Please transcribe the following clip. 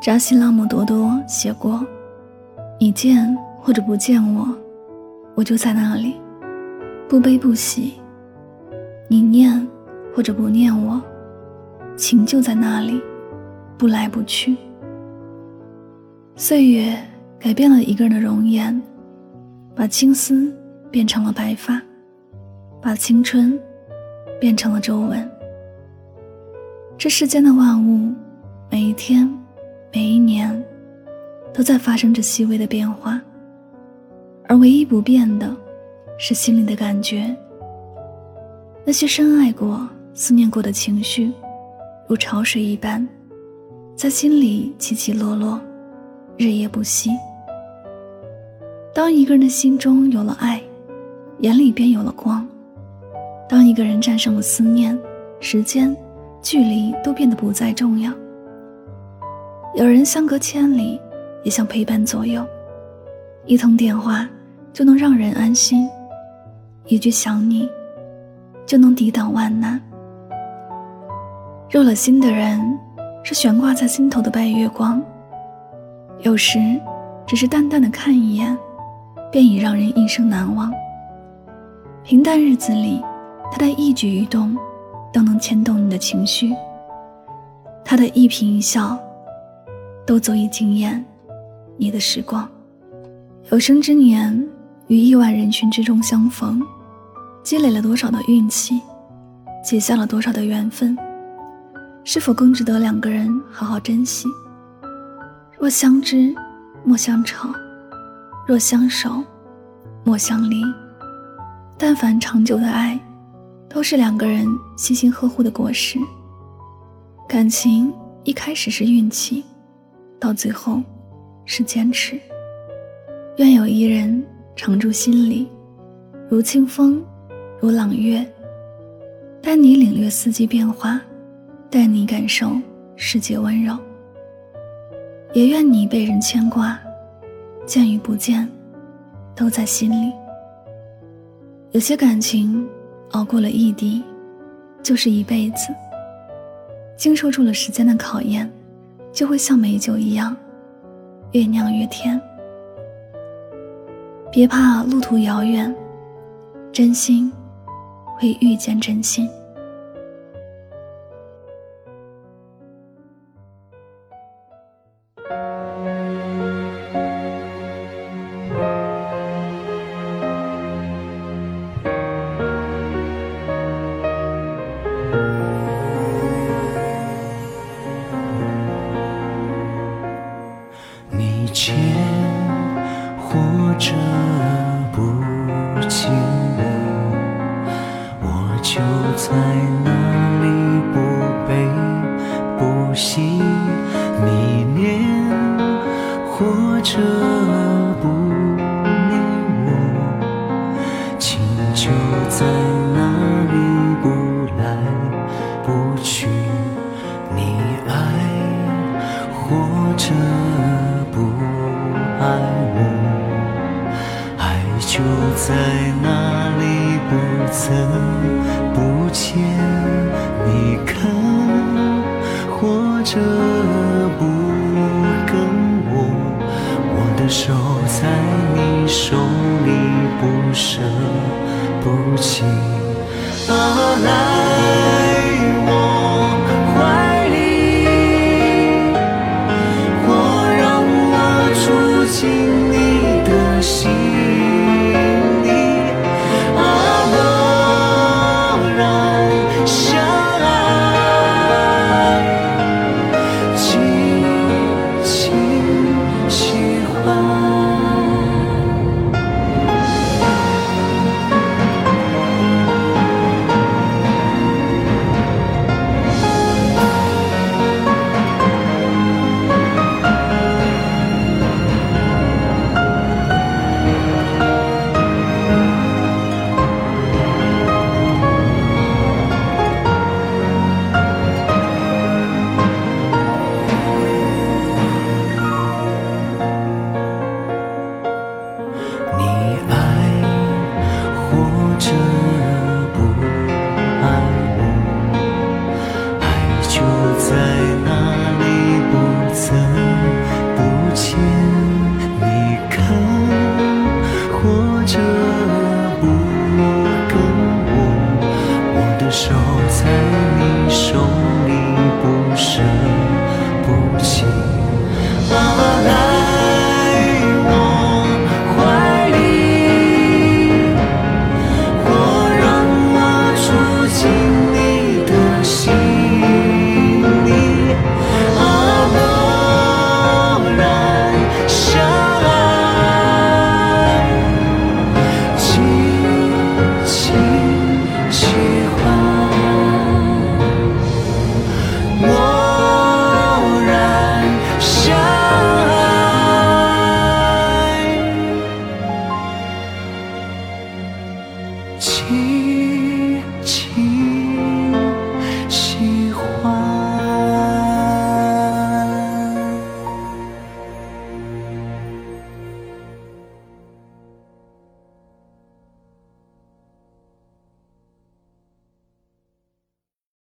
扎西拉姆多多写过：“你见或者不见我，我就在那里，不悲不喜；你念或者不念我，情就在那里，不来不去。”岁月改变了一个人的容颜，把青丝变成了白发，把青春变成了皱纹。这世间的万物，每一天。每一年，都在发生着细微的变化，而唯一不变的，是心里的感觉。那些深爱过、思念过的情绪，如潮水一般，在心里起起落落，日夜不息。当一个人的心中有了爱，眼里便有了光；当一个人战胜了思念，时间、距离都变得不再重要。有人相隔千里，也想陪伴左右。一通电话就能让人安心，一句想你就能抵挡万难。入了心的人，是悬挂在心头的白月光。有时，只是淡淡的看一眼，便已让人一生难忘。平淡日子里，他的一举一动都能牵动你的情绪。他的一颦一笑。都足以惊艳你的时光。有生之年于亿万人群之中相逢，积累了多少的运气，结下了多少的缘分，是否更值得两个人好好珍惜？若相知，莫相吵；若相守，莫相离。但凡长久的爱，都是两个人悉心呵护的果实。感情一开始是运气。到最后，是坚持。愿有一人常驻心里，如清风，如朗月，带你领略四季变化，带你感受世界温柔。也愿你被人牵挂，见与不见，都在心里。有些感情，熬过了异地，就是一辈子。经受住了时间的考验。就会像美酒一样，越酿越甜。别怕路途遥远，真心会遇见真心。见或者不见我，我就在那里不悲不喜。你念或者不念我，情就在在哪里，不曾不见。你看，或者不跟我，我的手在你手里，不舍不弃。啊，来。